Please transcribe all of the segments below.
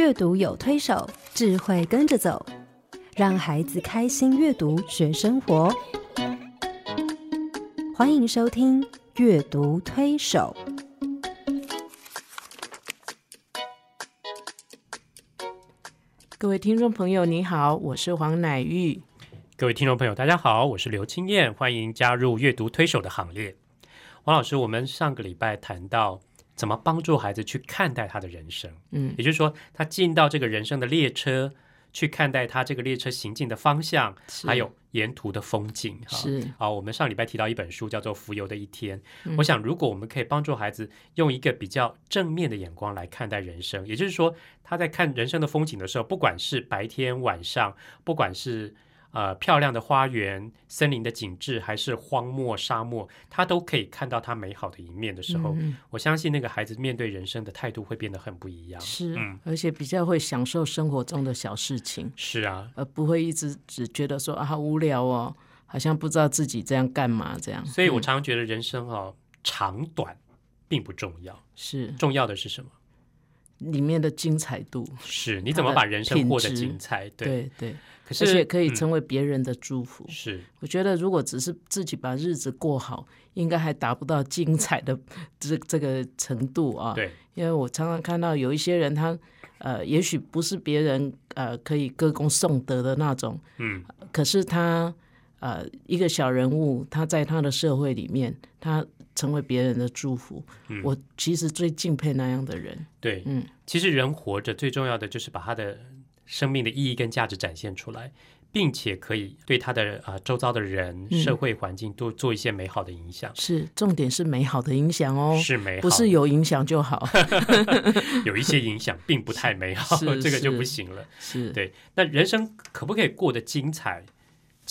阅读有推手，智慧跟着走，让孩子开心阅读学生活。欢迎收听《阅读推手》。各位听众朋友，你好，我是黄乃玉。各位听众朋友，大家好，我是刘青燕，欢迎加入阅读推手的行列。王老师，我们上个礼拜谈到怎么帮助孩子去看待他的人生，嗯。也就是说，他进到这个人生的列车，去看待他这个列车行进的方向，还有沿途的风景。哈。是。啊，我们上礼拜提到一本书叫做《浮游的一天》，嗯。我想如果我们可以帮助孩子用一个比较正面的眼光来看待人生，也就是说，他在看人生的风景的时候，不管是白天晚上，不管是呃漂亮的花园、森林的景致，还是荒漠、沙漠，他都可以看到他美好的一面的时候，嗯我相信那个孩子面对人生的态度会变得很不一样。是，嗯而且比较会享受生活中的小事情，是啊，而不会一直只觉得说啊好无聊哦，好像不知道自己这样干嘛这样。所以我嗯常常觉得人生哦，长短并不重要，是重要的是什么？里面的精彩度，是你怎么把人生过得精彩？对，对对，可是而且可以嗯成为别人的祝福。是我觉得如果只是自己把日子过好，应该还达不到精彩的这这个程度啊。对，因为我常常看到有一些人他，呃，也许不是别人呃可以歌功颂德的那种，嗯，可是他呃一个小人物，他在他的社会里面，他成为别人的祝福。嗯我其实最敬佩那样的人。对，嗯，其实人活着最重要的就是把他的生命的意义跟价值展现出来，并且可以对他的啊、呃周遭的人、嗯社会环境多做一些美好的影响，是重点是美好的影响哦，是美好，不是有影响就好。有一些影响并不太美好，这个就不行了。是，对，那人生可不可以过得精彩？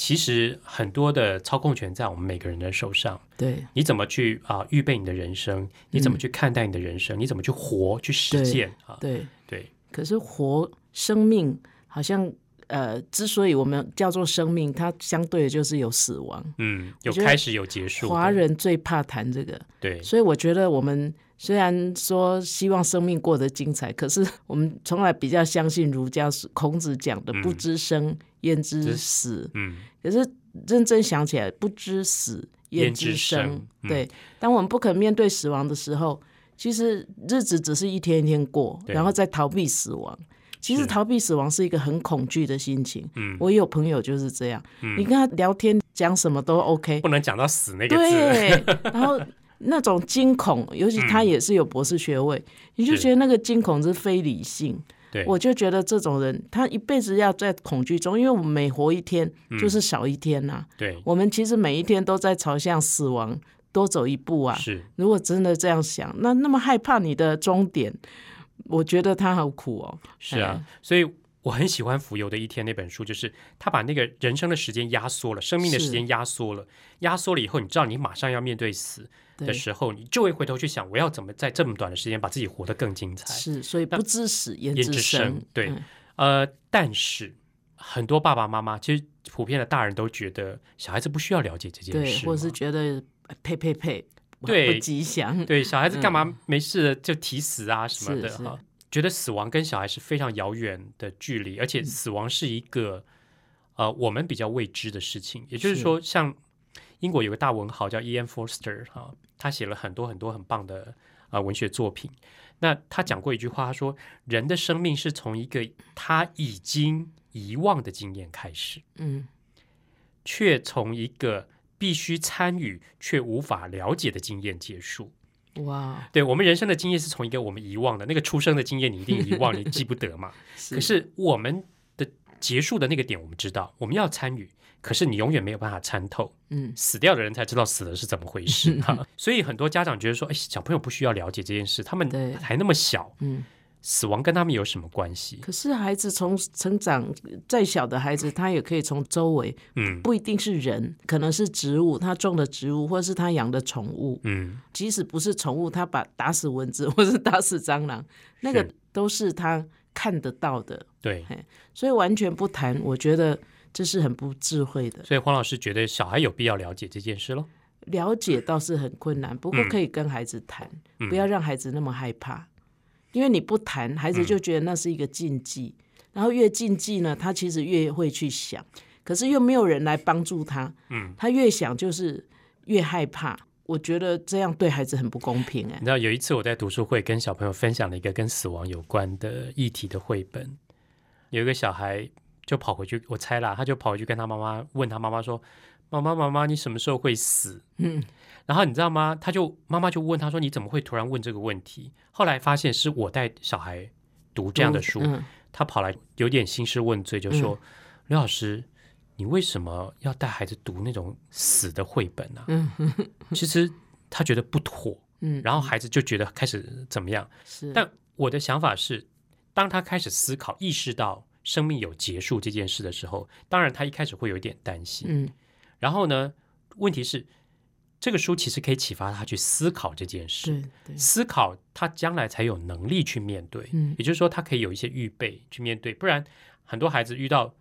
其实很多的操控权在我们每个人的手上。对你怎么去啊、预备你的人生？你怎么去看待你的人生？你怎么去活、去实践啊？嗯对。对，可是活生命好像呃，之所以我们叫做生命，它相对的就是有死亡。嗯，有开始有结束的。华人最怕谈这个，对所以我觉得我们虽然说希望生命过得精彩，可是我们从来比较相信儒家孔子讲的“嗯不知生焉知知死”嗯，可是认真想起来，不知死焉知生对，当我们不肯面对死亡的时候，其实日子只是一天一天过，然后再逃避死亡。其实逃避死亡是一个很恐惧的心情。嗯我有朋友就是这样，你跟他聊天讲什么都 OK，不能讲到死那个字。对，然后那种惊恐，尤其他也是有博士学位，你就是觉得那个惊恐是非理性。对，我就觉得这种人，他一辈子要在恐惧中，因为我们每活一天就是少一天呐、对。我们其实每一天都在朝向死亡多走一步啊。是。如果真的这样想，那那么害怕你的终点，我觉得他好苦哦。是啊，所以我很喜欢《浮游的一天》那本书，就是他把那个人生的时间压缩了，生命的时间压缩了，压缩了以后，你知道你马上要面对死的对，时候，你就会回头去想，我要怎么在这么短的时间把自己活得更精彩。是，所以不知死焉焉知知生生。对嗯呃，但是很多爸爸妈妈，其实普遍的大人都觉得小孩子不需要了解这件，事嘛，或者是觉得呸呸呸，对不吉祥。对小孩子干嘛没事就提死啊什么的哈？觉得死亡跟小孩是非常遥远的距离，而嗯且死亡是一个呃我们比较未知的事情。也就是是说，像英国有个大文豪叫 E.M. Forster 哈、他写了很多很多很棒的呃文学作品。那他讲过一句话，他说：“人的生命是从一个他已经遗忘的经验开始，嗯，却从一个必须参与却无法了解的经验结束。”哇，对我们人生的经验是从一个我们遗忘的那个出生的经验，你一定遗忘，你记不得嘛。可是我们的结束的那个点，我们知道我们要参与，可是你永远没有办法参透。嗯，死掉的人才知道死了是怎么回事哈。所以很多家长觉得说，哎，小朋友不需要了解这件事，他们还那么小，嗯，死亡跟他们有什么关系？可是孩子从成长再小的孩子，他也可以从周围，嗯不一定是人，可能是植物，他种的植物，或者是他养的宠物。嗯，即使不是宠物，他把打死蚊子或是打死蟑螂，那个都是他看得到的，对。所以完全不谈，我觉得这是很不智慧的。所以黄老师觉得小孩有必要了解这件事喽。了解倒是很困难，不过嗯可以跟孩子谈，不要让孩子那么害怕。因为你不谈，孩子就觉得那是一个禁忌，然后越禁忌呢，他其实越会去想，可是又没有人来帮助他，嗯，他越想就是越害怕。我觉得这样对孩子很不公平哎、你知道有一次我在读书会跟小朋友分享了一个跟死亡有关的议题的绘本，有一个小孩就跑回去，我猜啦，他就跑回去跟他妈妈问他妈妈说：“妈妈，妈妈，你什么时候会死？”嗯，然后你知道吗？他就妈妈就问他说：“你怎么会突然问这个问题？”后来发现是我带小孩读这样的书，嗯他跑来有点兴师问罪，就说：“刘老师，你为什么要带孩子读那种死的绘本啊？”嗯 其实他觉得不妥，嗯，然后孩子就觉得开始怎么样。是，但我的想法是，当他开始思考、意识到生命有结束这件事的时候，当然他一开始会有一点担心。嗯然后呢，问题是这个书其实可以启发他去思考这件事，思考他将来才有能力去面对。嗯也就是说，他可以有一些预备去面对，不然很多孩子遇到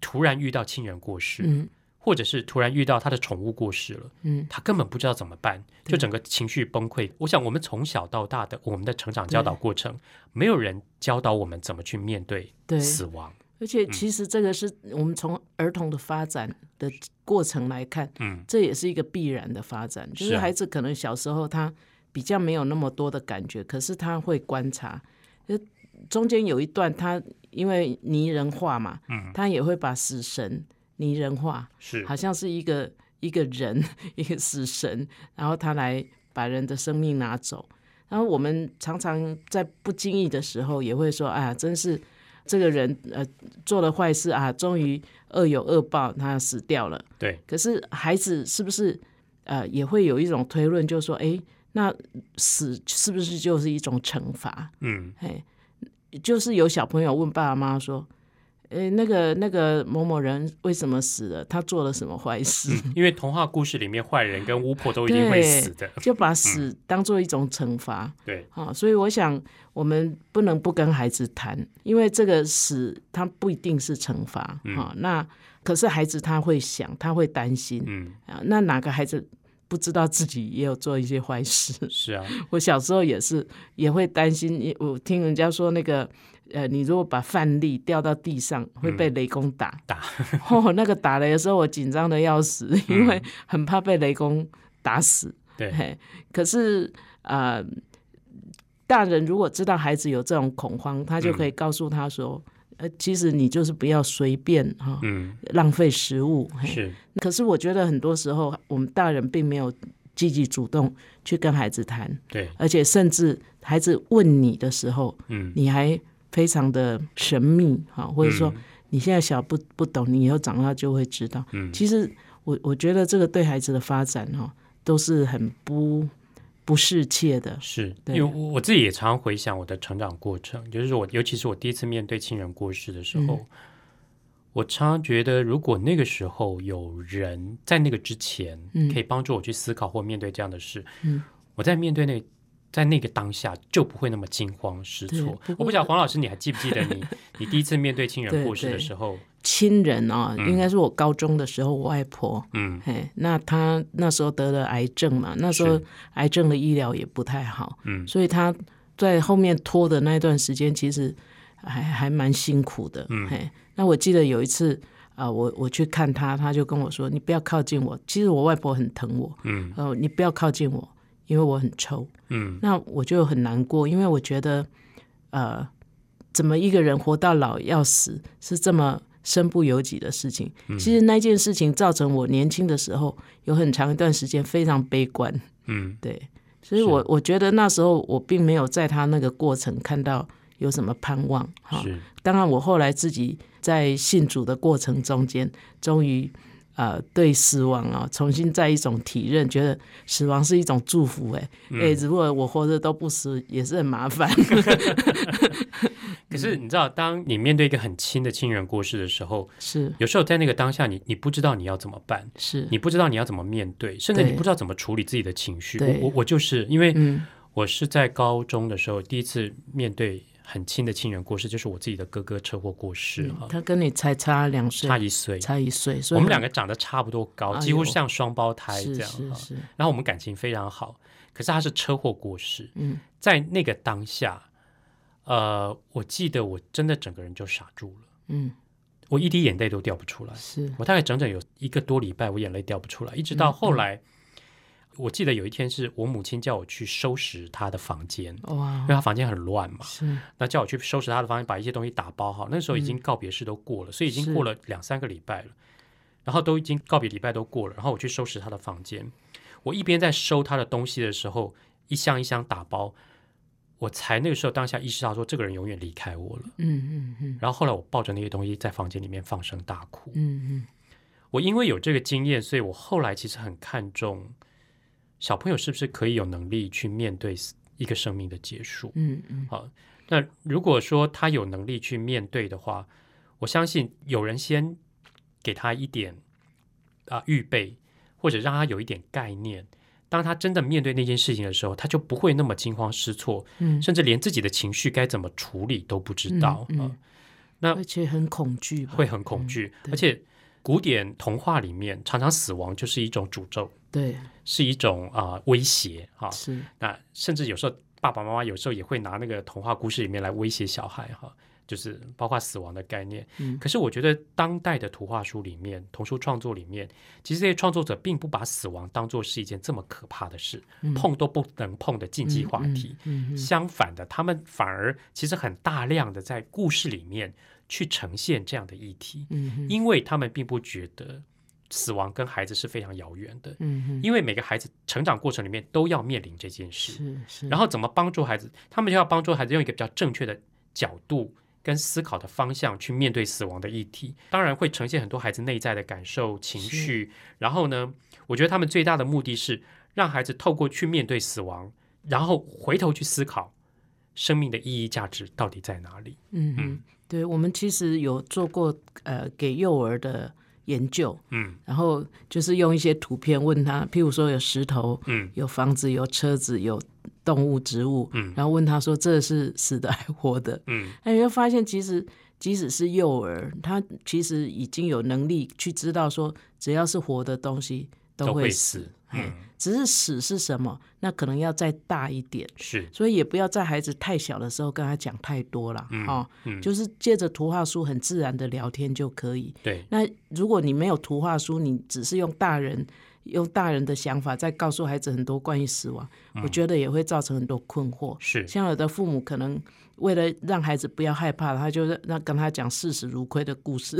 突然遇到亲人过世，嗯或者是突然遇到他的宠物过世了。嗯他根本不知道怎么办，就整个情绪崩溃。我想，我们从小到大的我们的成长教导过程，没有人教导我们怎么去面对对死亡。而且其实这个是我们从儿童的发展的过程来看，嗯这也是一个必然的发展。就是孩子可能小时候他比较没有那么多的感觉，可是他会观察。就中间有一段，他因为拟人化嘛，嗯，他也会把死神拟人化，是好像是一个一个人，一个死神，然后他来把人的生命拿走。然后我们常常在不经意的时候也会说：“哎呀，真是这个人呃做了坏事啊，终于恶有恶报，他死掉了。”对，可是孩子是不是呃也会有一种推论，就是说，哎，那死是不是就是一种惩罚？嗯哎，就是有小朋友问爸爸妈妈说：“诶，那个那个某某人为什么死了？他做了什么坏事？”因为童话故事里面坏人跟巫婆都 一定会死的。就把死当做一种惩罚对，啊、所以我想，我们不能不跟孩子谈，因为这个死他不一定是惩罚哈、那可是孩子他会想，他会担心嗯，啊。那哪个孩子不知道自己也有做一些坏事？是啊，我小时候也是，也会担心。我听人家说那个，呃，你如果把饭粒掉到地上，会被雷公打。打。哦，那个打雷的时候，我紧张的要死，因为很怕被雷公打死。对，嘿，可是呃，大人如果知道孩子有这种恐慌，他就可以告诉他说，呃，其实你就是不要随便哈、嗯，浪费食物。是，可是我觉得很多时候，我们大人并没有积极主动去跟孩子谈，对，而且甚至孩子问你的时候，嗯，你还非常的神秘哈，或者说嗯。你现在小不不懂，你以后长大就会知道。嗯。其实我我觉得这个对孩子的发展哈，都是很不不适切的。是，对。因为我我自己也常常回想我的成长过程，就是我，尤其是我第一次面对亲人过世的时候，嗯。我常常觉得，如果那个时候有人在那个之前，嗯。可以帮助我去思考或面对这样的事，嗯。我在面对那在那个当下就不会那么惊慌失措。不我不晓得黄老师，你还记不记得你 你第一次面对亲人对过世的时候，亲人啊、嗯。应该是我高中的时候，我外婆，嗯。嘿，那她那时候得了癌症嘛，那时候癌症的医疗也不太好，嗯。所以她在后面拖的那段时间，其实还还蛮辛苦的。嗯。嘿，那我记得有一次啊、我我去看她，她就跟我说：“你不要靠近我。”其实我外婆很疼我，嗯。呃，你不要靠近我，因为我很臭。嗯那我就很难过，因为我觉得，呃，怎么一个人活到老要死是这么身不由己的事情？嗯其实那件事情造成我年轻的时候有很长一段时间非常悲观，嗯对，所以我我觉得那时候我并没有在他那个过程看到有什么盼望哈。当然，我后来自己在信主的过程中间，终于呃对死亡啊重新再一种体认，觉得死亡是一种祝福、欸。哎、哎，如果我活着都不死，也是很麻烦。可是你知道，当你面对一个很亲的亲人过世的时候，是有时候在那个当下你，你不知道你要怎么办，是，你不知道你要怎么面对，甚至你不知道怎么处理自己的情绪。我我我就是因为嗯我是在高中的时候第一次面对很亲的亲人过世，就是我自己的哥哥车祸过世哈，他跟你才差两岁，差一岁。差一岁，所以我们两个个长得差不多高，哎几乎像双胞胎这是样然后我们感情非常好，可是他是车祸过世，嗯。在那个当下，呃，我记得我真的整个人就傻住了，嗯，我一滴眼泪都掉不出来。是，我大概整整有一个多礼拜，我眼泪掉不出来，一直到后来，我记得有一天是我母亲叫我去收拾她的房间，哇因为，她房间很乱嘛，是，那叫我去收拾她的房间，把一些东西打包好。那时候已经告别式都过了，所以已经过了两三个礼拜了，然后都已经告别礼拜都过了，然后我去收拾她的房间，我一边在收她的东西的时候，一箱一箱打包，我才那个时候当下意识到说，这个人永远离开我了。嗯嗯嗯然后后来我抱着那些东西在房间里面放声大哭。嗯嗯，我因为有这个经验，所以我后来其实很看重小朋友是不是可以有能力去面对一个生命的结束。嗯嗯好，那如果说他有能力去面对的话，我相信有人先给他一点啊、预备，或者让他有一点概念。当他真的面对那件事情的时候，他就不会那么惊慌失措，嗯，甚至连自己的情绪该怎么处理都不知道。嗯那而且很恐惧，会很恐惧，对而且古典童话里面常常死亡就是一种诅咒，对，是一种啊、威胁哈。是，那甚至有时候爸爸妈妈有时候也会拿那个童话故事里面来威胁小孩哈，就是包括死亡的概念。嗯可是我觉得当代的图画书里面、童书创作里面，其实这些创作者并不把死亡当做是一件这么可怕的事，嗯碰都不能碰的禁忌话题。嗯嗯相反的，他们反而其实很大量的在故事里面去呈现这样的议题。因为他们并不觉得死亡跟孩子是非常遥远的，嗯嗯，因为每个孩子成长过程里面都要面临这件事。是是，然后怎么帮助孩子？他们就要帮助孩子用一个比较正确的角度跟思考的方向去面对死亡的议题。当然会呈现很多孩子内在的感受、情绪。然后呢，我觉得他们最大的目的是让孩子透过去面对死亡，然后回头去思考生命的意义、价值到底在哪里。嗯嗯嗯，对，我们其实有做过呃给幼儿的研究，嗯。然后就是用一些图片问他，譬如说有石头、嗯。有房子、有车子、有动物、植物，嗯。然后问他说这是死的还活的，嗯。那你会发现其实。即使是幼儿，他其实已经有能力去知道说，只要是活的东西都都会会死嗯只是死是什么，那可能要再大一点。是所以也不要在孩子太小的时候跟他讲太多了，嗯哦，嗯就是借着图画书很自然的聊天就可以。对那如果你没有图画书，你只是用大人用大人的想法在告诉孩子很多关于死亡，我觉得也会造成很多困惑。是像有的父母可能为了让孩子不要害怕，他就让跟他讲视死如归的故事，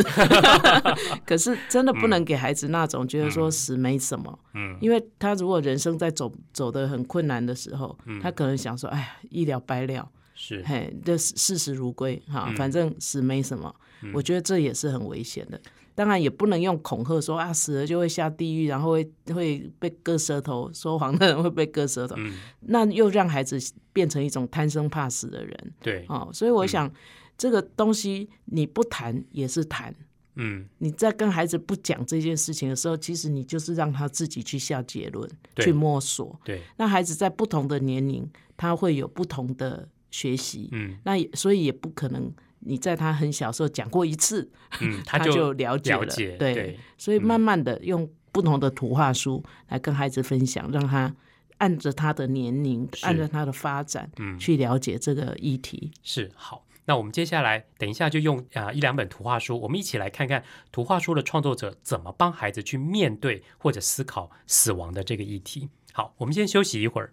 可是真的不能给孩子那种觉得说死没什么，嗯。因为他如果人生在走走的很困难的时候，他可能想说，哎呀，一了百了，是。嘿，这视死如归哈，反正死没什么。我觉得这也是很危险的。当然也不能用恐吓说啊，死了就会下地狱，然后会会被割舌头，说谎的人会被割舌头，嗯那又让孩子变成一种贪生怕死的人对哦。所以我想，这个东西你不谈也是谈。嗯你在跟孩子不讲这件事情的时候，其实你就是让他自己去下结论，去摸索。对那孩子在不同的年龄，他会有不同的学习。嗯那也所以也不可能你在他很小时候讲过一次，嗯，他就就了解了。了解对，对所以慢慢的用不同的图画书来跟孩子分享，让他按着他的年龄，按着他的发展，嗯去了解这个议题。是好。那我们接下来等一下就用啊、一两本图画书，我们一起来看看图画书的创作者怎么帮孩子去面对或者思考死亡的这个议题。好，我们先休息一会儿。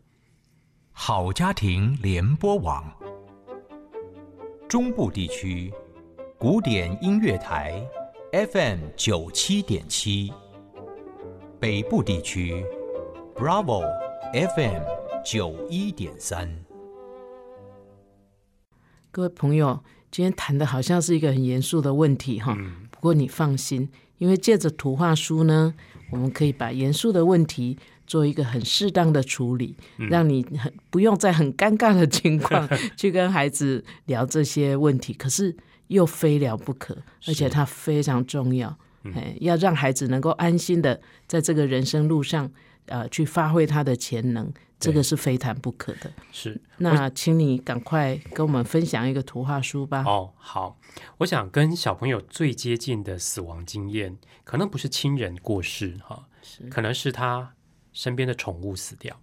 好家庭联播网，中部地区古典音乐台 FM 九七点七，北部地区 Bravo FM 九一点三。各位朋友，今天谈的好像是一个很严肃的问题哈，嗯不过你放心，因为借着图画书呢，我们可以把严肃的问题做一个很适当的处理，让你很不用在很尴尬的情况 去跟孩子聊这些问题，可是又非聊不可，而且它非常重要。哎，要让孩子能够安心的在这个人生路上，呃，去发挥他的潜能，这个是非谈不可的。是那请你赶快跟我们分享一个图画书吧。哦，好，我想跟小朋友最接近的死亡经验，可能不是亲人过世哈，可能是他身边的宠物死掉。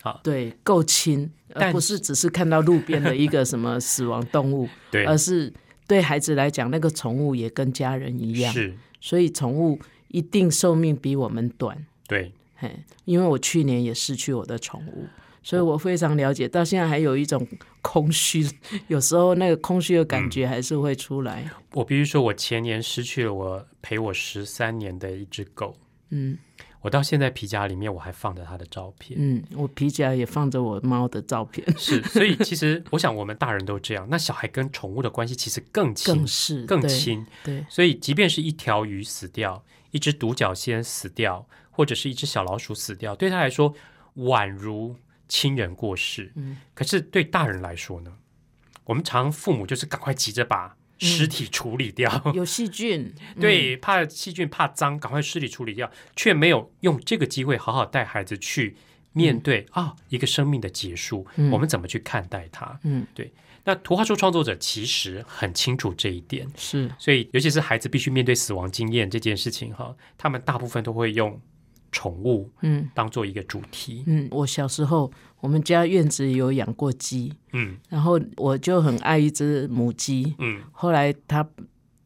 好，对，够亲，但而不是只是看到路边的一个什么死亡动物，对，而是对孩子来讲，那个宠物也跟家人一样，是，所以宠物一定寿命比我们短。对，嘿，因为我去年也失去我的宠物，所以我非常了解，到现在还有一种空虚，有时候那个空虚的感觉还是会出来。我必须说，我前年失去了我陪我十三年的一只狗，嗯我到现在皮夹里面我还放着它的照片。嗯，我皮夹也放着我猫的照片，是，所以其实我想，我们大人都这样，那小孩跟宠物的关系其实更亲更，是更亲。对，所以，即便是一条鱼死掉，一只独角仙死掉，或者是一只小老鼠死掉，对他来说宛如亲人过世。嗯可是对大人来说呢，我们常父母就是赶快急着把尸体处理掉，有细菌，嗯。对，怕细菌、怕脏，赶快尸体处理掉，却没有用这个机会好好带孩子去面对啊、一个生命的结束，嗯。我们怎么去看待它？嗯，对。那图画书创作者其实很清楚这一点，是。所以尤其是孩子必须面对死亡经验这件事情哈，他们大部分都会用宠物嗯。当做一个主题。嗯，我小时候我们家院子有养过鸡，嗯。然后我就很爱一只母鸡，嗯，后来它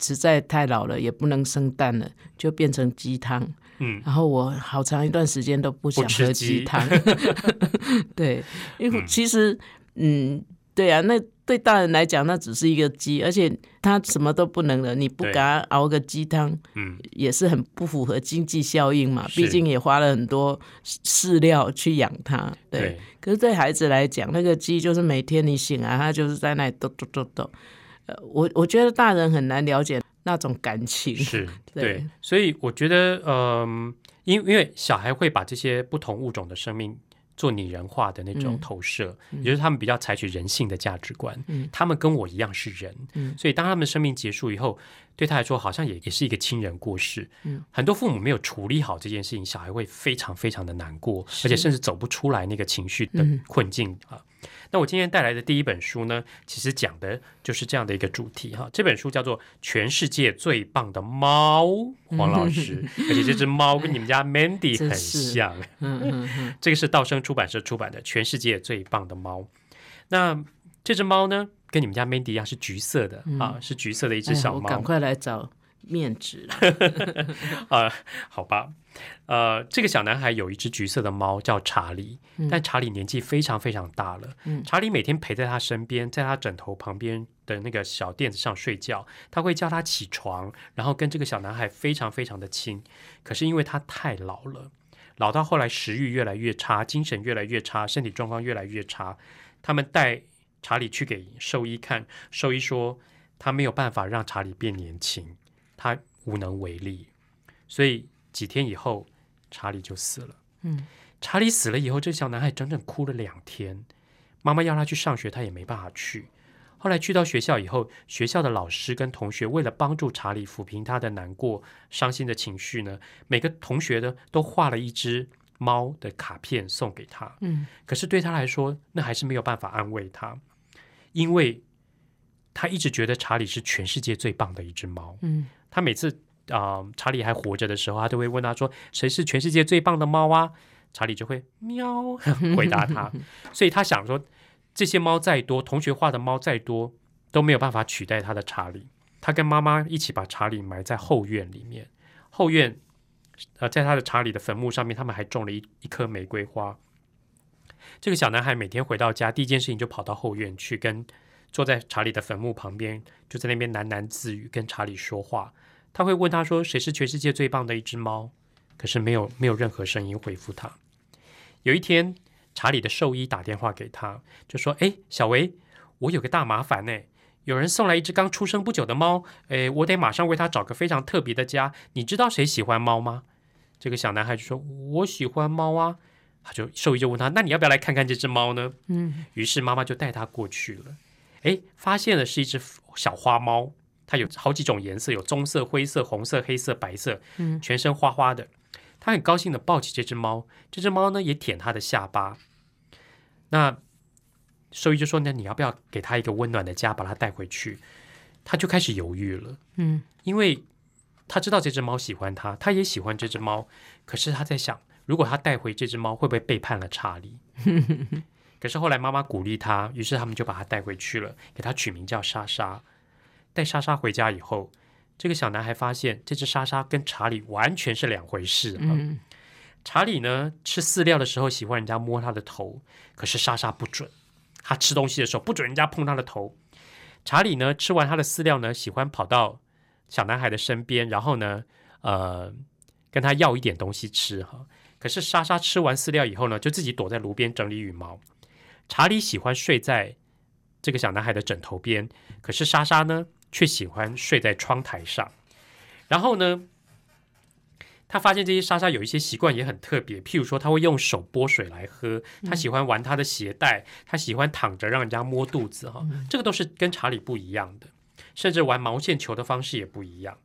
实在太老了，也不能生蛋了，就变成鸡汤。嗯，然后我好长一段时间都不想喝鸡。汤。对，因为嗯。其实，嗯，对啊，那对大人来讲，那只是一个鸡，而且它什么都不能了，你不对给它熬个鸡汤，嗯，也是很不符合经济效应嘛。是毕竟也花了很多饲料去养它。对，对，可是对孩子来讲，那个鸡就是每天你醒来，它就是在那里抖抖抖抖。呃，我我觉得大人很难了解那种感情。是对对，所以我觉得，嗯、因因为小孩会把这些不同物种的生命做拟人化的那种嗯投射，也就是他们比较采取人性的价值观。嗯他们跟我一样是人，嗯所以当他们生命结束以后，对他来说好像也也是一个亲人过世。嗯很多父母没有处理好这件事情，小孩会非常非常的难过，而且甚至走不出来那个情绪的嗯困境啊。那我今天带来的第一本书呢，其实讲的就是这样的一个主题哈。这本书叫做《全世界最棒的猫》，黄老师，而且这只猫跟你们家 Mandy 很像。嗯嗯嗯，这个是道生出版社出版的《全世界最棒的猫》。那这只猫呢，跟你们家 Mandy 一样是橘色的、啊，是橘色的一只小猫。我赶快来找面值了。啊、好吧，呃，这个小男孩有一只橘色的猫叫查理，但查理年纪非常非常大了。嗯查理每天陪在他身边，在他枕头旁边的那个小垫子上睡觉，他会叫他起床，然后跟这个小男孩非常非常的亲。可是因为他太老了，老到后来食欲越来越差，精神越来越差，身体状况越来越差，他们带查理去给兽医看，兽医说他没有办法让查理变年轻，他无能为力。所以几天以后，查理就死了。嗯，查理死了以后，这小男孩整整哭了两天。妈妈要他去上学，他也没办法去。后来去到学校以后，学校的老师跟同学为了帮助查理抚平他的难过、伤心的情绪呢，每个同学呢都画了一只猫的卡片送给他。嗯，可是对他来说，那还是没有办法安慰他，因为他一直觉得查理是全世界最棒的一只猫。嗯，他每次啊、查理还活着的时候，他都会问他说：“谁是全世界最棒的猫啊？”查理就会喵 回答他。所以他想说，这些猫再多，同学画的猫再多，都没有办法取代他的查理。他跟妈妈一起把查理埋在后院里面，后院呃，在他的查理的坟墓上面，他们还种了一一棵玫瑰花。这个小男孩每天回到家，第一件事情就跑到后院去跟坐在查理的坟墓旁边，就在那边喃喃自语，跟查理说话。他会问他说：“谁是全世界最棒的一只猫？”可是没有没有任何声音回复他。有一天，查理的兽医打电话给他，就说：“哎，小维，我有个大麻烦呢。有人送来一只刚出生不久的猫，哎，我得马上为它找个非常特别的家。你知道谁喜欢猫吗？”这个小男孩就说：“我喜欢猫啊。”他就兽医就问他：“那你要不要来看看这只猫呢？”嗯，于是妈妈就带他过去了。哎，发现了是一只小花猫，它有好几种颜色，有棕色、灰色、红色、黑色、白色，嗯全身花花的。他很高兴的抱起这只猫，这只猫呢也舔他的下巴。那兽医就说：“那你要不要给他一个温暖的家，把它带回去？”他就开始犹豫了，嗯，因为他知道这只猫喜欢他，他也喜欢这只猫，可是他在想，如果他带回这只猫，会不会背叛了查理？可是后来妈妈鼓励他，于是他们就把他带回去了，给他取名叫莎莎。带莎莎回家以后，这个小男孩发现这只莎莎跟查理完全是两回事啊。嗯查理呢，吃饲料的时候喜欢人家摸他的头，可是莎莎不准。他吃东西的时候不准人家碰他的头。查理呢，吃完他的饲料呢，喜欢跑到小男孩的身边，然后呢，呃，跟他要一点东西吃哈。可是莎莎吃完饲料以后呢，就自己躲在炉边整理羽毛。查理喜欢睡在这个小男孩的枕头边，可是莎莎呢，却喜欢睡在窗台上。然后呢，他发现这些莎莎有一些习惯也很特别，譬如说，他会用手拨水来喝，他喜欢玩他的鞋带，他喜欢躺着让人家摸肚子哈，这个都是跟查理不一样的，甚至玩毛线球的方式也不一样。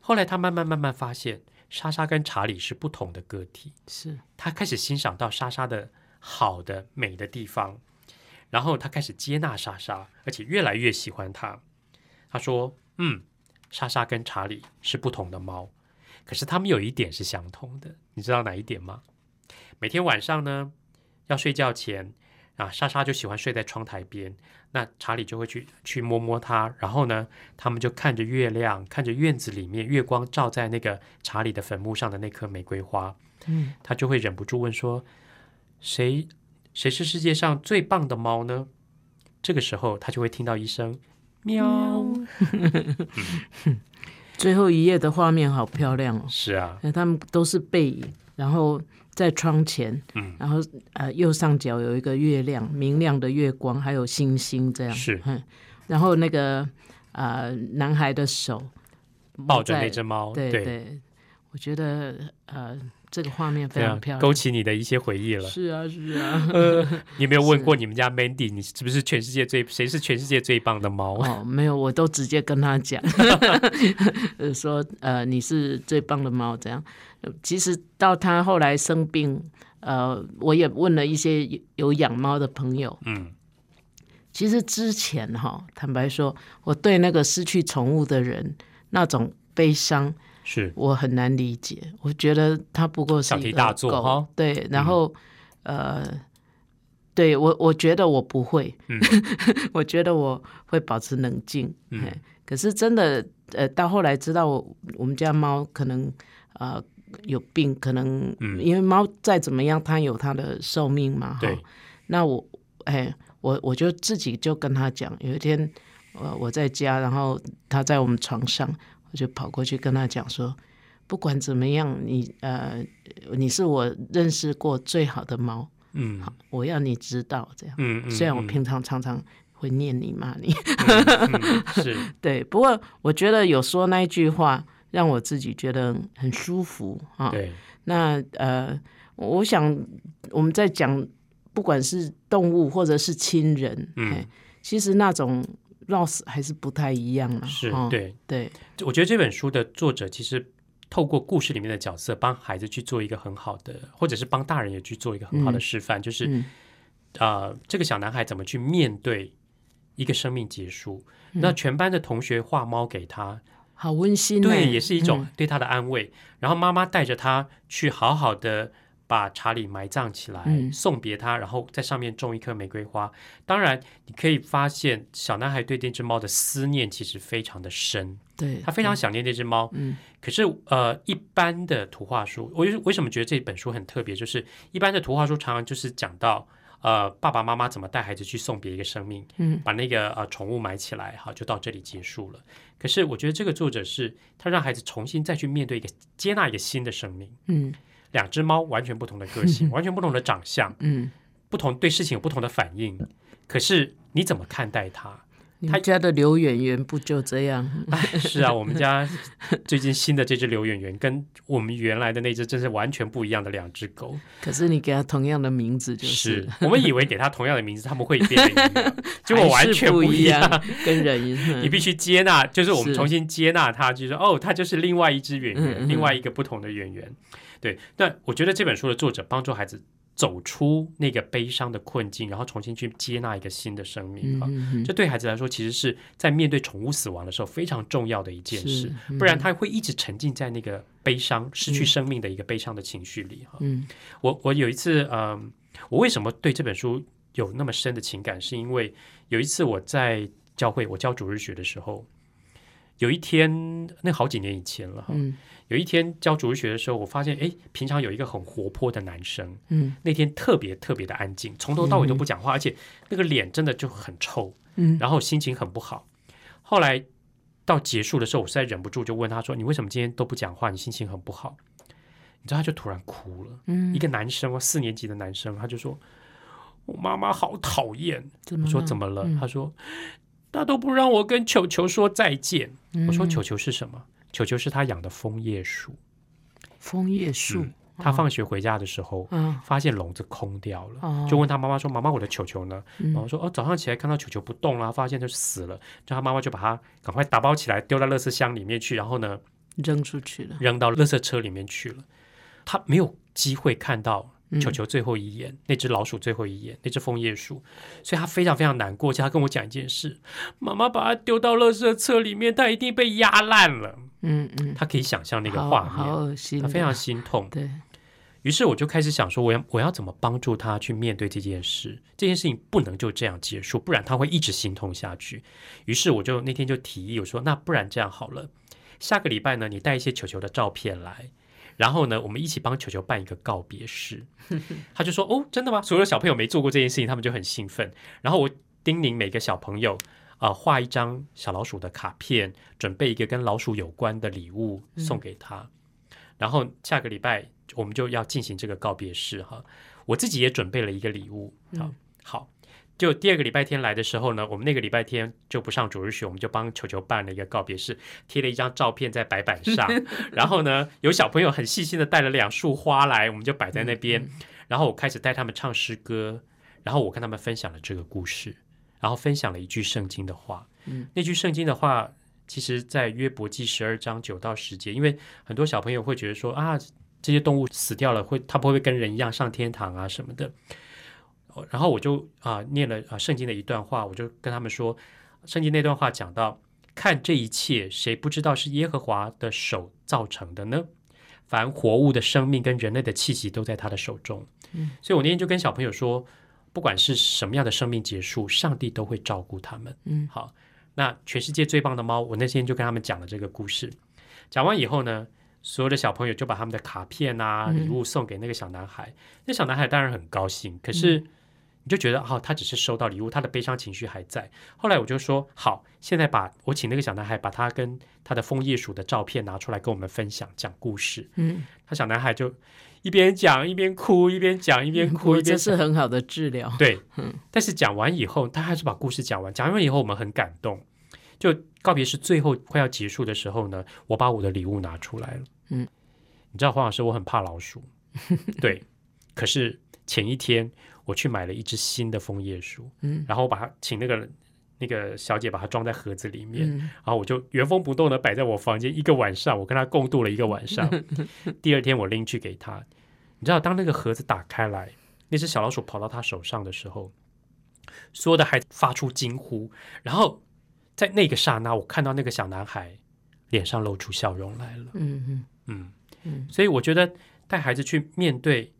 后来他慢慢慢慢发现，莎莎跟查理是不同的个体，是。他开始欣赏到莎莎的好的美的地方，然后他开始接纳莎莎，而且越来越喜欢她。他说：“嗯，莎莎跟查理是不同的猫，可是他们有一点是相同的，你知道哪一点吗？每天晚上呢，要睡觉前啊，莎莎就喜欢睡在窗台边，那查理就会去去摸摸它，然后呢，他们就看着月亮，看着院子里面月光照在那个查理的坟墓上的那颗玫瑰花，嗯，他就会忍不住问说：谁谁是世界上最棒的猫呢？这个时候，他就会听到一声喵。最后一页的画面好漂亮哦，是啊，那他们都是背影，然后在窗前，嗯。然后呃右上角有一个月亮，明亮的月光，还有星星这样，是。嗯，然后那个呃男孩的手抱着在那只猫，对对。对，我觉得呃这个画面非常漂亮，勾起你的一些回忆了。是啊是啊，你有没有问过 你们家 Mandy，你是不是全世界最谁是全世界最棒的猫？哦，没有，我都直接跟他讲，呃说呃你是最棒的猫这样。呃其实到他后来生病，呃，我也问了一些有有养猫的朋友，嗯，其实之前哈，坦白说，我对那个失去宠物的人那种悲伤，是。我很难理解。我觉得他不过是一个小题大做狗。哈。嗯。对，然后、呃，对我我觉得我不会，嗯。我觉得我会保持冷静。嗯。可是真的，呃，到后来知道我我们家猫可能呃有病，可能、嗯。因为猫再怎么样，它有它的寿命嘛，哈。对。那我哎，我我就自己就跟他讲，有一天呃我在家，然后他在我们床上，我就跑过去跟他讲说，不管怎么样，你呃你是我认识过最好的猫，嗯好我要你知道这样。嗯嗯，虽然我嗯平常常常会念你骂你，嗯嗯是 对，不过我觉得有说那一句话，让我自己觉得很舒服啊。对那呃，我想我们在讲，不管是动物或者是亲人，嗯哎，其实那种 loss 还是不太一样了。是哦对。对，我觉得这本书的作者其实透过故事里面的角色，帮孩子去做一个很好的，或者是帮大人也去做一个很好的嗯示范，就是嗯啊、呃这个小男孩怎么去面对一个生命结束。嗯那全班的同学画猫给他，好温馨欸。对，也是一种嗯对他的安慰。然后妈妈带着他去好好的把查理埋葬起来，嗯送别他，然后在上面种一棵玫瑰花。当然，你可以发现小男孩对这只猫的思念其实非常的深，对，他非常想念这只猫。嗯可是呃，一般的图画书，我为什么觉得这本书很特别？就是一般的图画书常常就是讲到呃爸爸妈妈怎么带孩子去送别一个生命，嗯把那个呃宠物埋起来，好就到这里结束了。可是我觉得这个作者是他让孩子重新再去面对一个接纳一个新的生命，嗯两只猫完全不同的个性，完全不同的长相，嗯，不同对事情有不同的反应。可是你怎么看待它？他家的刘演员不就这样？哎，是啊，我们家最近新的这只刘演员跟我们原来的那只真是完全不一样的两只狗。可是你给他同样的名字就是是我们以为给它同样的名字，他们会变得一样，结果完全不一样。样，跟人你必须接纳，就是我们重新接纳它，就是哦，它就是另外一只演员，嗯嗯另外一个不同的演员。对，那我觉得这本书的作者帮助孩子走出那个悲伤的困境，然后重新去接纳一个新的生命啊。嗯这对孩子来说，其实是在面对宠物死亡的时候非常重要的一件事，是不然他会一直沉浸在那个悲伤、失去生命的一个悲伤的情绪里哈。嗯我我有一次，嗯、我为什么对这本书有那么深的情感，是因为有一次我在教会，我教主日学的时候，有一天，那好几年以前了哈，嗯有一天教主日学的时候，我发现，哎，平常有一个很活泼的男生，嗯那天特别特别的安静，从头到尾都不讲话，而且那个脸真的就很臭，嗯然后心情很不好。后来到结束的时候，我实在忍不住就问他说：“你为什么今天都不讲话？你心情很不好？”你知道，他就突然哭了。嗯一个男生哦，四年级的男生，他就说：“我妈妈好讨厌。”我说：“怎么了怎么了？”嗯他说：“他都不让我跟球球说再见。我说：“嗯球球是什么？球球是他养的枫叶树。枫叶树嗯，他放学回家的时候，嗯发现笼子空掉了，哦就问他妈妈说：‘妈妈，我的球球呢？’嗯然后说：‘哦，早上起来看到球球不动了，发现它死了。’就他妈妈就把它赶快打包起来，丢到垃圾箱里面去，然后呢，扔出去了。扔到垃圾车里面去了。他没有机会看到嗯球球最后一眼，那只老鼠最后一眼，那只枫叶树，所以他非常非常难过。而且他跟我讲一件事：妈妈把它丢到垃圾车里面，它一定被压烂了。嗯嗯，他可以想象那个好画好面，恶心，他非常心痛。对，于是我就开始想说，我要我要怎么帮助他去面对这件事？这件事情不能就这样结束，不然他会一直心痛下去。于是我就那天就提议我说，那不然这样好了，下个礼拜呢，你带一些球球的照片来。然后呢，我们一起帮球球办一个告别式。他就说：“哦，真的吗？”所有的小朋友没做过这件事情，他们就很兴奋。然后我叮咛每个小朋友，啊、画一张小老鼠的卡片，准备一个跟老鼠有关的礼物送给他。然后下个礼拜我们就要进行这个告别式哈。我自己也准备了一个礼物，好、嗯好。就第二个礼拜天来的时候呢，我们那个礼拜天就不上主日学，我们就帮球球办了一个告别式，贴了一张照片在白板上，然后呢，有小朋友很细心的带了两束花来，我们就摆在那边，然后我开始带他们唱诗歌，然后我跟他们分享了这个故事，然后分享了一句圣经的话，嗯，那句圣经的话，其实在约伯记十二章九到十节，因为很多小朋友会觉得说啊，这些动物死掉了，会它不会不会跟人一样上天堂啊什么的。哦然后我就啊、念了啊圣经的一段话，我就跟他们说，圣经那段话讲到，看这一切，谁不知道是耶和华的手造成的呢？凡活物的生命跟人类的气息都在他的手中。嗯，所以我那天就跟小朋友说，不管是什么样的生命结束，上帝都会照顾他们。嗯好，那全世界最棒的猫，我那天就跟他们讲了这个故事。讲完以后呢，所有的小朋友就把他们的卡片啊、嗯礼物送给那个小男孩。那小男孩当然很高兴，可是你就觉得哦，他只是收到礼物，他的悲伤情绪还在。后来我就说，好，现在把我请那个小男孩把他跟他的枫叶鼠的照片拿出来跟我们分享，讲故事。嗯，他小男孩就一边讲一边哭，一边讲一边哭，一边这是很好的治疗。对 嗯，但是讲完以后，他还是把故事讲完。讲完以后，我们很感动。就告别是最后快要结束的时候呢，我把我的礼物拿出来了。嗯，你知道黄老师，我很怕老鼠，对。可是前一天我去买了一只新的枫叶树，嗯然后我把它请那个那个小姐把它装在盒子里面，嗯然后我就原封不动的摆在我房间一个晚上，我跟她共度了一个晚上。第二天我拎去给她，你知道，当那个盒子打开来，那只小老鼠跑到她手上的时候，所有的孩子发出惊呼，然后在那个刹那，我看到那个小男孩脸上露出笑容来了。嗯嗯嗯嗯所以我觉得带孩子去面对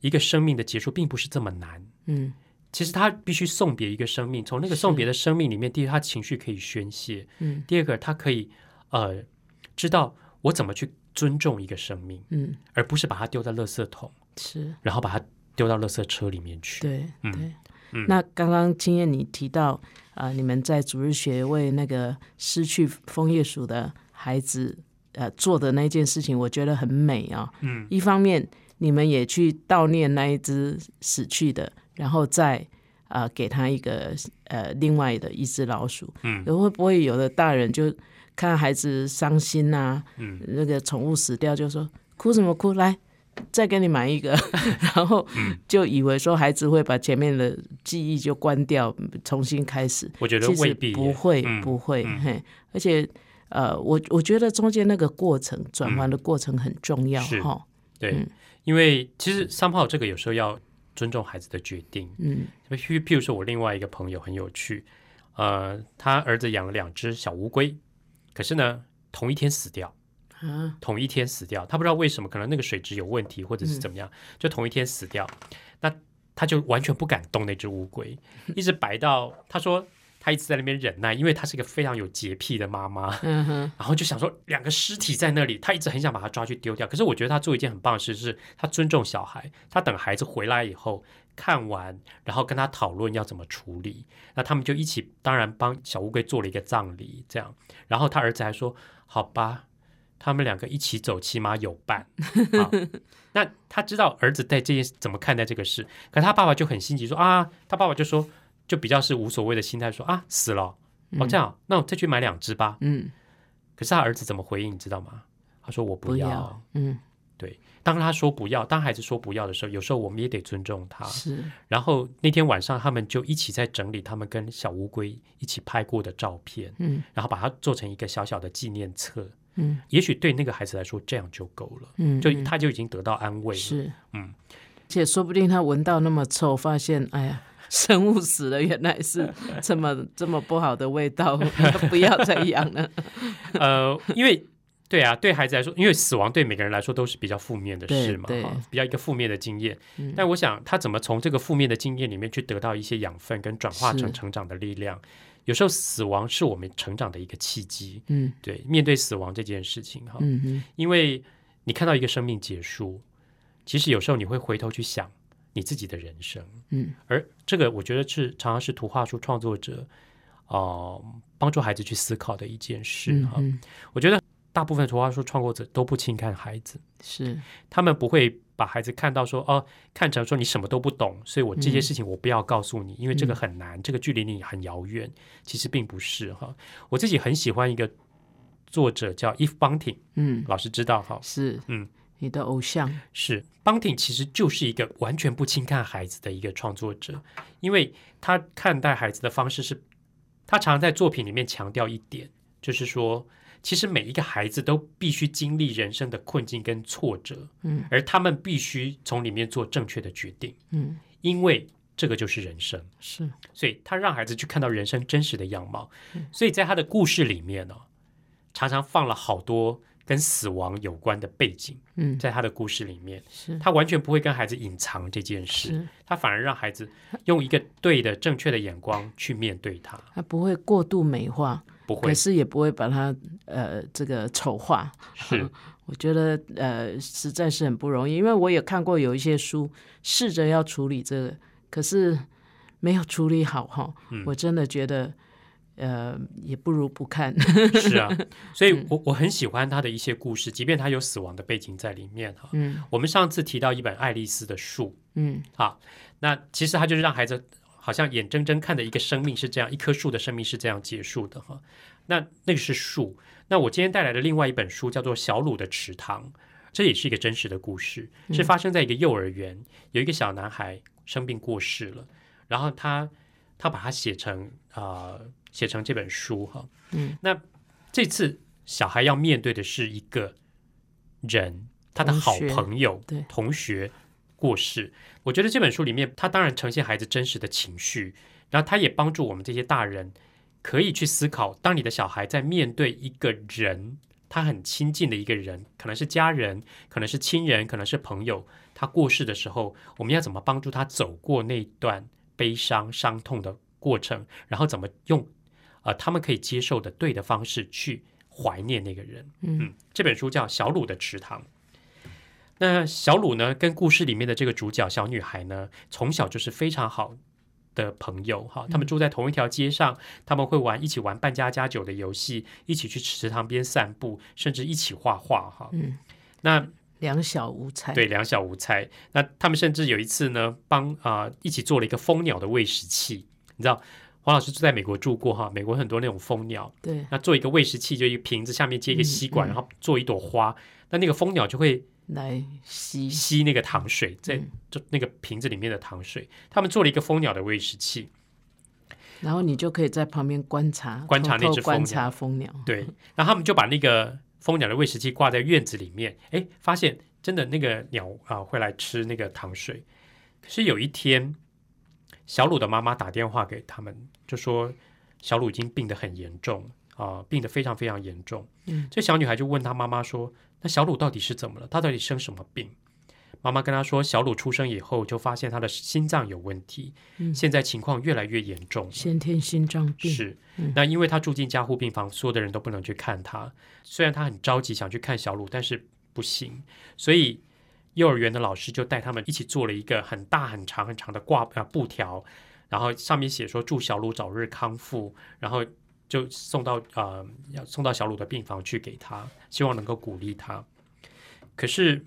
一个生命的结束，并不是这么难。嗯。其实他必须送别一个生命，从那个送别的生命里面，第一，他情绪可以宣泄；嗯。第二个，他可以呃知道我怎么去尊重一个生命，嗯，而不是把它丢在垃圾桶，是。然后把它丢到垃圾车里面去。对嗯对。嗯。那刚刚青燕你提到，呃，你们在主日学为那个失去枫叶鼠的孩子，呃，做的那件事情，我觉得很美啊、嗯。一方面，你们也去悼念那一只死去的，然后再呃给他一个呃另外的一只老鼠。嗯。会不会有的大人就看孩子伤心呐、嗯。那个宠物死掉，就说哭什么哭，来再给你买一个，然后嗯。就以为说孩子会把前面的记忆就关掉，重新开始。我觉得未必耶。不会，嗯。不会，嗯。嘿，而且呃，我我觉得中间那个过程转换的过程很重要是。哈。对，嗯因为其实三炮这个有时候要尊重孩子的决定。嗯譬譬如说，我另外一个朋友很有趣，呃，他儿子养了两只小乌龟，可是呢，同一天死掉，啊，同一天死掉，他不知道为什么，可能那个水质有问题，或者是怎么样，就同一天死掉。那他就完全不敢动那只乌龟，一直摆到他说他一直在那边忍耐，因为他是一个非常有洁癖的妈妈，嗯哼，然后就想说两个尸体在那里，他一直很想把它抓去丢掉。可是我觉得他做一件很棒的事，是他尊重小孩，他等孩子回来以后看完，然后跟他讨论要怎么处理。那他们就一起，当然帮小乌龟做了一个葬礼，这样。然后他儿子还说：“好吧，他们两个一起走，起码有伴。好”那他知道儿子在这件怎么看待这个事，可他爸爸就很心急说：“啊，他爸爸就说，就比较是无所谓的心态说啊，死了。”哦，这样，那我再去买两只吧。嗯，可是他儿子怎么回应，你知道吗？他说：“我不要。嗯，对，当他说不要，当孩子说不要的时候，有时候我们也得尊重他。是，然后那天晚上，他们就一起在整理他们跟小乌龟一起拍过的照片，嗯然后把它做成一个小小的纪念册。嗯也许对那个孩子来说，这样就够了，嗯，嗯就他就已经得到安慰了。是，嗯，而且说不定他闻到那么臭，发现哎呀，生物死了，原来是 这么这么不好的味道，不要再养了。呃，因为对啊，对孩子来说，因为死亡对每个人来说都是比较负面的事嘛，比较一个负面的经验。嗯但我想，他怎么从这个负面的经验里面去得到一些养分，跟转化成成长的力量？有时候死亡是我们成长的一个契机。嗯对，面对死亡这件事情哈，因为你看到一个生命结束，其实有时候你会回头去想你自己的人生，嗯，而这个我觉得是常常是图画书创作者哦、呃帮助孩子去思考的一件事哈。嗯。嗯我觉得大部分图画书创作者都不轻看孩子，是，他们不会把孩子看到说哦，看成说你什么都不懂，所以我这些嗯。事情我不要告诉你，因为这个嗯很难，这个距离你很遥远。其实并不是哈。我自己很喜欢一个作者叫 If Bunting，嗯。老师知道哈，是，嗯，你的偶像，是 Bunting 其实就是一个完全不轻看孩子的一个创作者，因为他看待孩子的方式是，他常常在作品里面强调一点，就是说，其实每一个孩子都必须经历人生的困境跟挫折，嗯而他们必须从里面做正确的决定，嗯因为这个就是人生。是，所以他让孩子去看到人生真实的样貌。所以在他的故事里面呢、常常放了好多跟死亡有关的背景，嗯在他的故事里面，是他完全不会跟孩子隐藏这件事，他反而让孩子用一个对的、正确的眼光去面对他，他不会过度美化，不会可是也不会把他呃这个丑化。是我觉得呃实在是很不容易，因为我也看过有一些书试着要处理这个，可是没有处理好哈。嗯我真的觉得呃也不如不看。是啊，所以嗯我我很喜欢他的一些故事，即便他有死亡的背景在里面哈。嗯我们上次提到一本爱丽丝的树，嗯啊，那其实他就是让孩子好像眼睁睁看着一个生命是这样，一棵树的生命是这样结束的哈。那那个是树。那我今天带来的另外一本书叫做《小鲁的池塘》，这也是一个真实的故事，是发生在一个幼儿园，有一个小男孩生病过世了，然后他他把它写成啊、呃写成这本书哈。嗯，那这次小孩要面对的是一个人，他的好朋友、对同学过世。我觉得这本书里面，他当然呈现孩子真实的情绪，然后他也帮助我们这些大人可以去思考，当你的小孩在面对一个人，他很亲近的一个人，可能是家人，可能是亲人，可能是朋友，他过世的时候，我们要怎么帮助他走过那段悲伤、伤痛的过程，然后怎么用呃他们可以接受的对的方式去怀念那个人。嗯嗯，这本书叫《小鲁的池塘》。那小鲁呢，跟故事里面的这个主角小女孩呢，从小就是非常好的朋友哈。他们住在同一条街上，他们会玩一起玩扮家家酒的游戏，一起去池塘边散步，甚至一起画画哈。嗯，那两小无猜。对，两小无猜。那他们甚至有一次呢，帮啊、一起做了一个蜂鸟的喂食器。你知道，黄老师就在美国住过哈，美国很多那种蜂鸟，对那做一个喂食器，就一个瓶子下面接一个吸管，嗯嗯然后做一朵花。那那个蜂鸟就会来吸。吸那个糖水，在嗯就那个瓶子里面的糖水。他们做了一个蜂鸟的喂食器，然后你就可以在旁边观察，观察那只蜂鸟察蜂鸟。对，然后他们就把那个蜂鸟的喂食器挂在院子里面，哎，发现真的那个鸟啊、会来吃那个糖水。可是有一天，小鲁的妈妈打电话给他们，就说小鲁已经病得很严重啊、病得非常非常严重。嗯，这小女孩就问她妈妈说：“那小鲁到底是怎么了？他到底生什么病？”妈妈跟她说，小鲁出生以后就发现他的心脏有问题，嗯现在情况越来越严重。先天心脏病是嗯，那因为他住进加护病房，所有的人都不能去看他。虽然他很着急想去看小鲁，但是不行，所以幼儿园的老师就带他们一起做了一个很大很长很长的挂呃布条，然后上面写说祝小鲁早日康复，然后就送到呃要送到小鲁的病房去给他，希望能够鼓励他。可是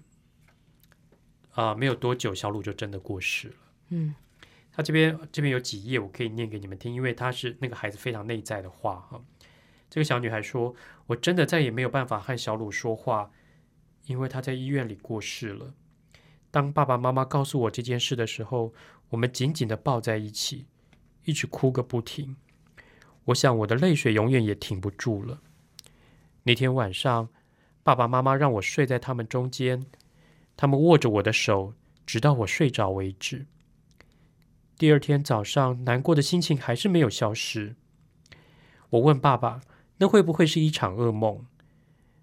啊、没有多久，小鲁就真的过世了。嗯他这边这边有几页，我可以念给你们听，因为他是那个孩子非常内在的话哈。这个小女孩说：“我真的再也没有办法和小鲁说话，因为他在医院里过世了。当爸爸妈妈告诉我这件事的时候，我们紧紧的抱在一起，一直哭个不停。我想我的泪水永远也停不住了。那天晚上，爸爸妈妈让我睡在他们中间，他们握着我的手，直到我睡着为止。”第二天早上，难过的心情还是没有消失。我问爸爸：“那会不会是一场噩梦？”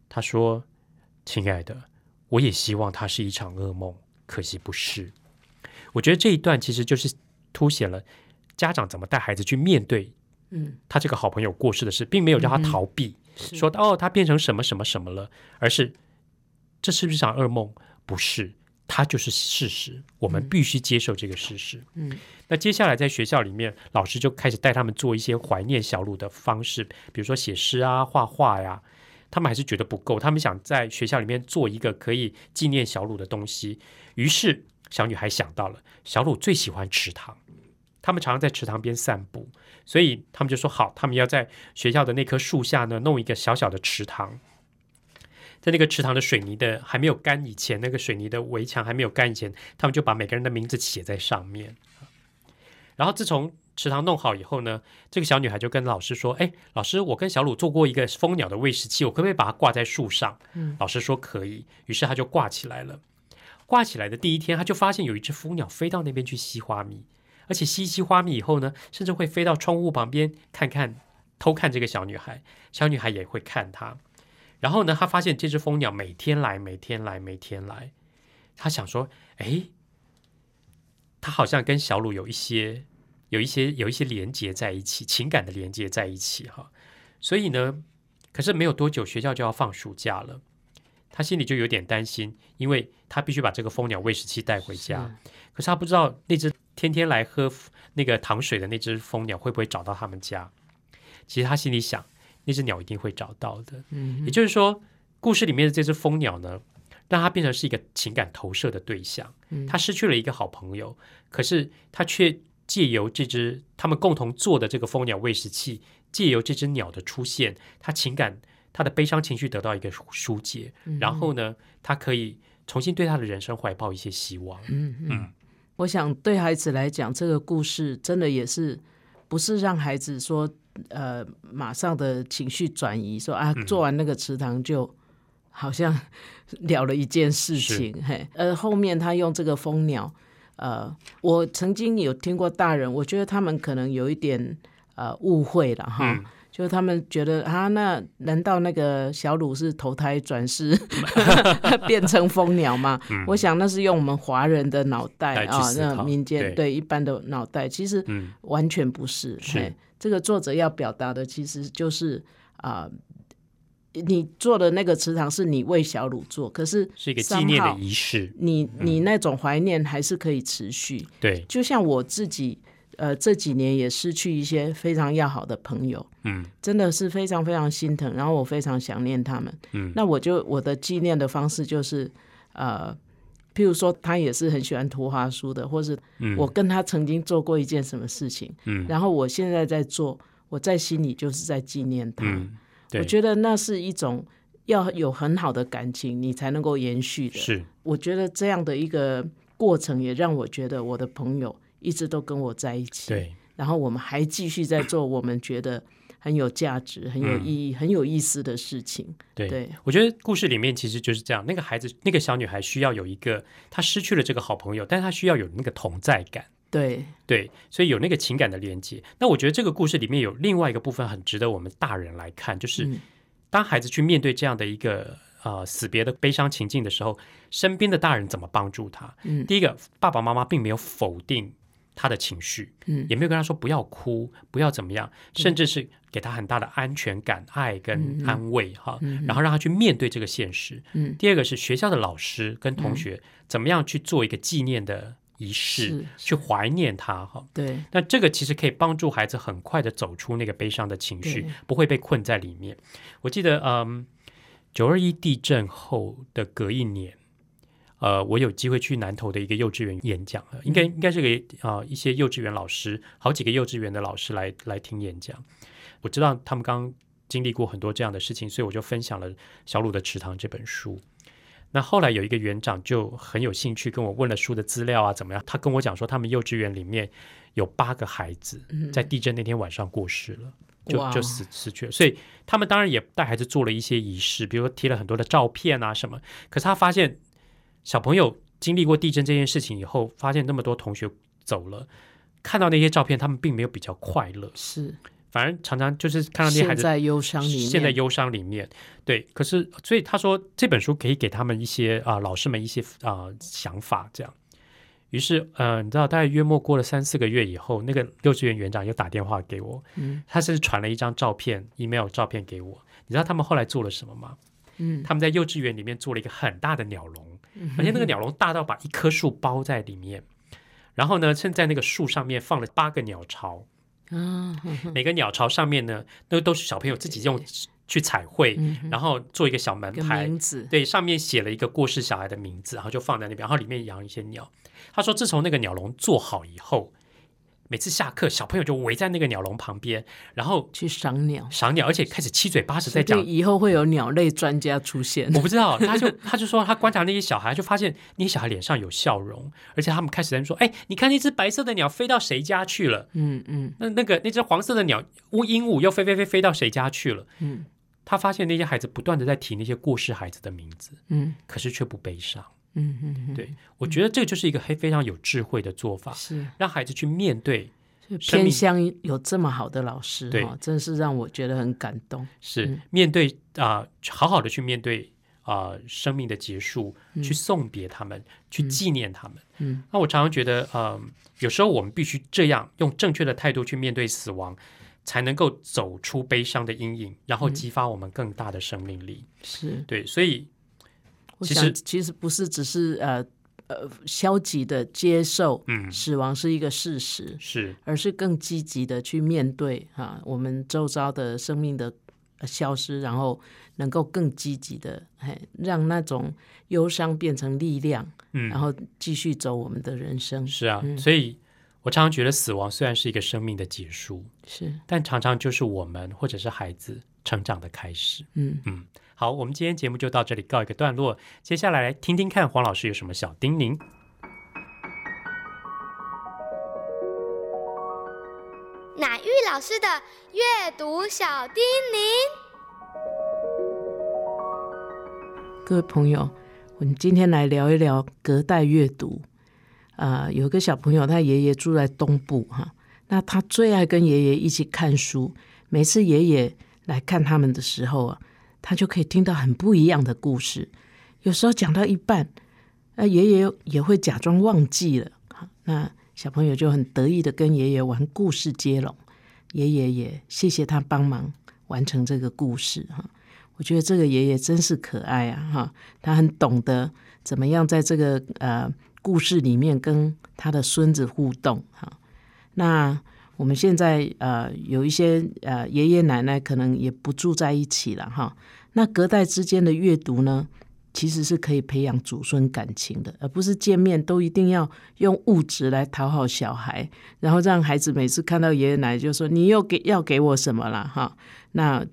他说：“亲爱的，我也希望它是一场噩梦，可惜不是。”我觉得这一段其实就是凸显了家长怎么带孩子去面对嗯，他这个好朋友过世的事，并没有叫他逃避，是说哦他变成什么什么什么了，而是这是不是一场噩梦？不是，它就是事实，我们必须接受这个事实。嗯那接下来在学校里面，老师就开始带他们做一些怀念小鲁的方式，比如说写诗啊、画画呀。他们还是觉得不够，他们想在学校里面做一个可以纪念小鲁的东西。于是小女孩想到了，小鲁最喜欢池塘，他们常常在池塘边散步，所以他们就说好，他们要在学校的那棵树下呢弄一个小小的池塘。在那个池塘的水泥的还没有干以前，那个水泥的围墙还没有干以前，他们就把每个人的名字写在上面。然后自从池塘弄好以后呢，这个小女孩就跟老师说：“哎，老师，我跟小鲁做过一个蜂鸟的喂食器，我可不可以把它挂在树上？”嗯老师说可以，于是他就挂起来了。挂起来的第一天，他就发现有一只蜂鸟飞到那边去吸花蜜，而且吸一吸花蜜以后呢，甚至会飞到窗户旁边看看、偷看这个小女孩。小女孩也会看它。然后呢，她发现这只蜂鸟每天来，每天来，每天来。她想说：“哎，他好像跟小鲁有一些、有一些、有一些连接在一起，情感的连接在一起哈。所以呢，可是没有多久，学校就要放暑假了，他心里就有点担心，因为他必须把这个蜂鸟喂食器带回家。可是他不知道那只天天来喝那个糖水的那只蜂鸟会不会找到他们家。其实他心里想，那只鸟一定会找到的。嗯也就是说，故事里面的这只蜂鸟呢，让它变成是一个情感投射的对象。嗯他失去了一个好朋友，可是他却借由这只他们共同做的这个蜂鸟喂食器，借由这只鸟的出现，他情感他的悲伤情绪得到一个疏解，嗯。然后呢，他可以重新对他的人生怀抱一些希望。嗯嗯。嗯，我想对孩子来讲，这个故事真的也是不是让孩子说呃马上的情绪转移，说啊嗯。做完那个池塘就好像 了了一件事情，嘿，呃后面他用这个蜂鸟，呃，我曾经有听过大人，我觉得他们可能有一点呃误会了哈。嗯就是他们觉得啊，那难道那个小鲁是投胎转世 变成蜂鸟吗？嗯我想那是用我们华人的脑袋啊，那民间对对一般的脑袋，其实嗯完全不是。是嘿这个作者要表达的其实就是啊、你做的那个池塘是你为小鲁做，可是是一个纪念的仪式。你你那种怀念还是可以持续。对，就像我自己，呃，这几年也失去一些非常要好的朋友，嗯真的是非常非常心疼，然后我非常想念他们。嗯那我就我的纪念的方式就是，呃，譬如说他也是很喜欢图画书的，或是嗯，我跟他曾经做过一件什么事情，嗯然后我现在在做，我在心里就是在纪念他。我觉得那是一种要有很好的感情，你才能够延续的。是我觉得这样的一个过程，也让我觉得我的朋友一直都跟我在一起。对，然后我们还继续在做我们觉得很有价值、很有嗯意义、很有意思的事情。对，对，我觉得故事里面其实就是这样，那个孩子，那个小女孩需要有一个，她失去了这个好朋友，但是她需要有那个同在感。对，对，所以有那个情感的连接。那我觉得这个故事里面有另外一个部分很值得我们大人来看，就是嗯当孩子去面对这样的一个呃死别的悲伤情境的时候，身边的大人怎么帮助他？嗯第一个，爸爸妈妈并没有否定他的情绪，嗯也没有跟他说不要哭，不要怎么样，甚至是给他很大的安全感、爱跟嗯安慰哈，嗯然后让他去面对这个现实。嗯，第二个是学校的老师跟同学怎么样去做一个纪念的仪式，去怀念他哈。对，那这个其实可以帮助孩子很快的走出那个悲伤的情绪，不会被困在里面。我记得，嗯，九二一地震后的隔一年，呃，我有机会去南投的一个幼稚园演讲，呃应该应该是给啊、呃一些幼稚园老师，好几个幼稚园的老师来来听演讲。我知道他们刚经历过很多这样的事情，所以我就分享了《小鲁的池塘》这本书。那后来有一个园长就很有兴趣跟我问了书的资料啊，怎么样？他跟我讲说，他们幼稚园里面有八个孩子在地震那天晚上过世了，就就死死去了。所以他们当然也带孩子做了一些仪式，比如说贴了很多的照片啊什么。可是他发现小朋友经历过地震这件事情以后，发现那么多同学走了，看到那些照片，他们并没有比较快乐，是反正常常就是看到那些孩子陷在忧伤里面，陷在忧伤里面。对，可是所以他说这本书可以给他们一些啊、老师们一些啊、想法，这样。于是，呃，你知道，大概约莫过了三四个月以后，那个幼稚园园长又打电话给我，嗯他甚至传了一张照片，email 照片给我。你知道他们后来做了什么吗？嗯，他们在幼稚园里面做了一个很大的鸟笼，而且那个鸟笼大到把一棵树包在里面。然后呢，甚至在那个树上面放了八个鸟巢，啊，每个鸟巢上面呢，都都是小朋友自己用去彩绘，嗯然后做一个小门牌，对，上面写了一个过世小孩的名字，然后就放在那边，然后里面养一些鸟。他说，自从那个鸟笼做好以后，每次下课，小朋友就围在那个鸟笼旁边，然后去赏鸟，赏鸟，而且开始七嘴八舌在讲以后会有鸟类专家出现。我不知道，他就他就说他观察那些小孩，就发现那些小孩脸上有笑容，而且他们开始在说：“哎，你看那只白色的鸟飞到谁家去了？嗯嗯那那个那只黄色的鸟乌鹦鹉又飞飞飞飞到谁家去了嗯？”他发现那些孩子不断的在提那些过世孩子的名字，嗯可是却不悲伤。嗯嗯嗯，对我觉得这个就是一个非非常有智慧的做法，是。让孩子去面对偏乡有这么好的老师对。哈，真是让我觉得很感动。是、嗯。面对啊、好好的去面对啊、生命的结束，嗯。去送别他们，去纪念他们。嗯。那我常常觉得，呃，有时候我们必须这样用正确的态度去面对死亡，才能够走出悲伤的阴影，然嗯。后激发我们更大的生命力。是，对，所以我想其实其实不是只是呃呃消极的接受嗯。死亡是一个事实，是。而是更积极的去面对哈、我们周遭的生命的呃消失，然后能够更积极的嘿，让那种忧伤变成力量，嗯。然后继续走我们的人生。是啊，嗯。所以我常常觉得死亡虽然是一个生命的结束，是，但常常就是我们或者是孩子成长的开始。嗯。嗯，好，我们今天节目就到这里告一个段落，接下来来听听看黄老师有什么小叮咛。乃玉老师的阅读小叮咛。各位朋友，我们今天来聊一聊隔代阅读。啊、有个小朋友，他爷爷住在东部哈，那他最爱跟爷爷一起看书。每次爷爷来看他们的时候啊，他就可以听到很不一样的故事。有时候讲到一半，那爷爷也会假装忘记了。那小朋友就很得意的跟爷爷玩故事接龙，爷爷也谢谢他帮忙完成这个故事哈。我觉得这个爷爷真是可爱啊哈，他很懂得怎么样在这个呃故事里面跟他的孙子互动哈。那我们现在呃有一些呃爷爷奶奶可能也不住在一起了哈，那隔代之间的阅读呢，其实是可以培养祖孙感情的，而不是见面都一定要用物质来讨好小孩，然后让孩子每次看到爷爷奶奶就说你又给要给我什么了哈。那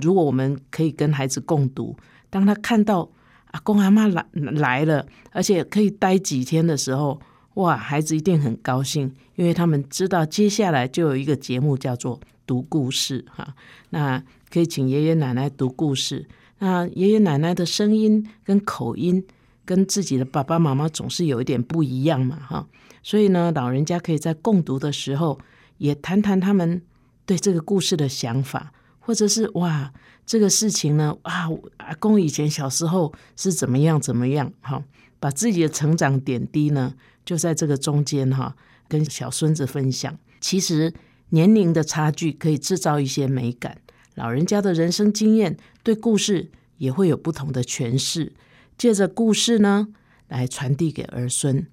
如果我们可以跟孩子共读，当他看到阿公阿妈来来了，而且可以待几天的时候，哇，孩子一定很高兴，因为他们知道接下来就有一个节目叫做读故事哈。那可以请爷爷奶奶读故事。那爷爷奶奶的声音跟口音跟自己的爸爸妈妈总是有一点不一样嘛哈。所以呢，老人家可以在共读的时候也谈谈他们对这个故事的想法，或者是哇，这个事情呢啊，阿公以前小时候是怎么样怎么样哈，把自己的成长点滴呢，就在这个中间哈，跟小孙子分享。其实年龄的差距可以制造一些美感，老人家的人生经验对故事也会有不同的诠释，借着故事呢来传递给儿孙。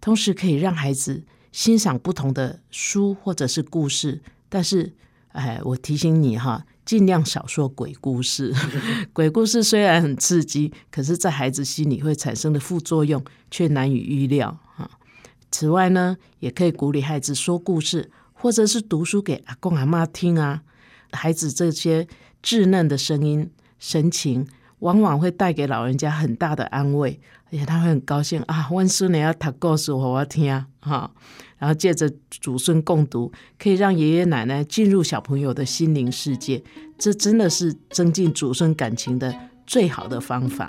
同时可以让孩子欣赏不同的书或者是故事，但是，哎，我提醒你哈，尽量少说鬼故事。鬼故事虽然很刺激，可是，在孩子心里会产生的副作用却难以预料。此外呢，也可以鼓励孩子说故事，或者是读书给阿公阿妈听啊。孩子这些稚嫩的声音、神情。往往会带给老人家很大的安慰，而且他会很高兴啊！温孙你要读故事，我要听啊！然后借着祖孙共读，可以让爷爷奶奶进入小朋友的心灵世界，这真的是增进祖孙感情的最好的方法。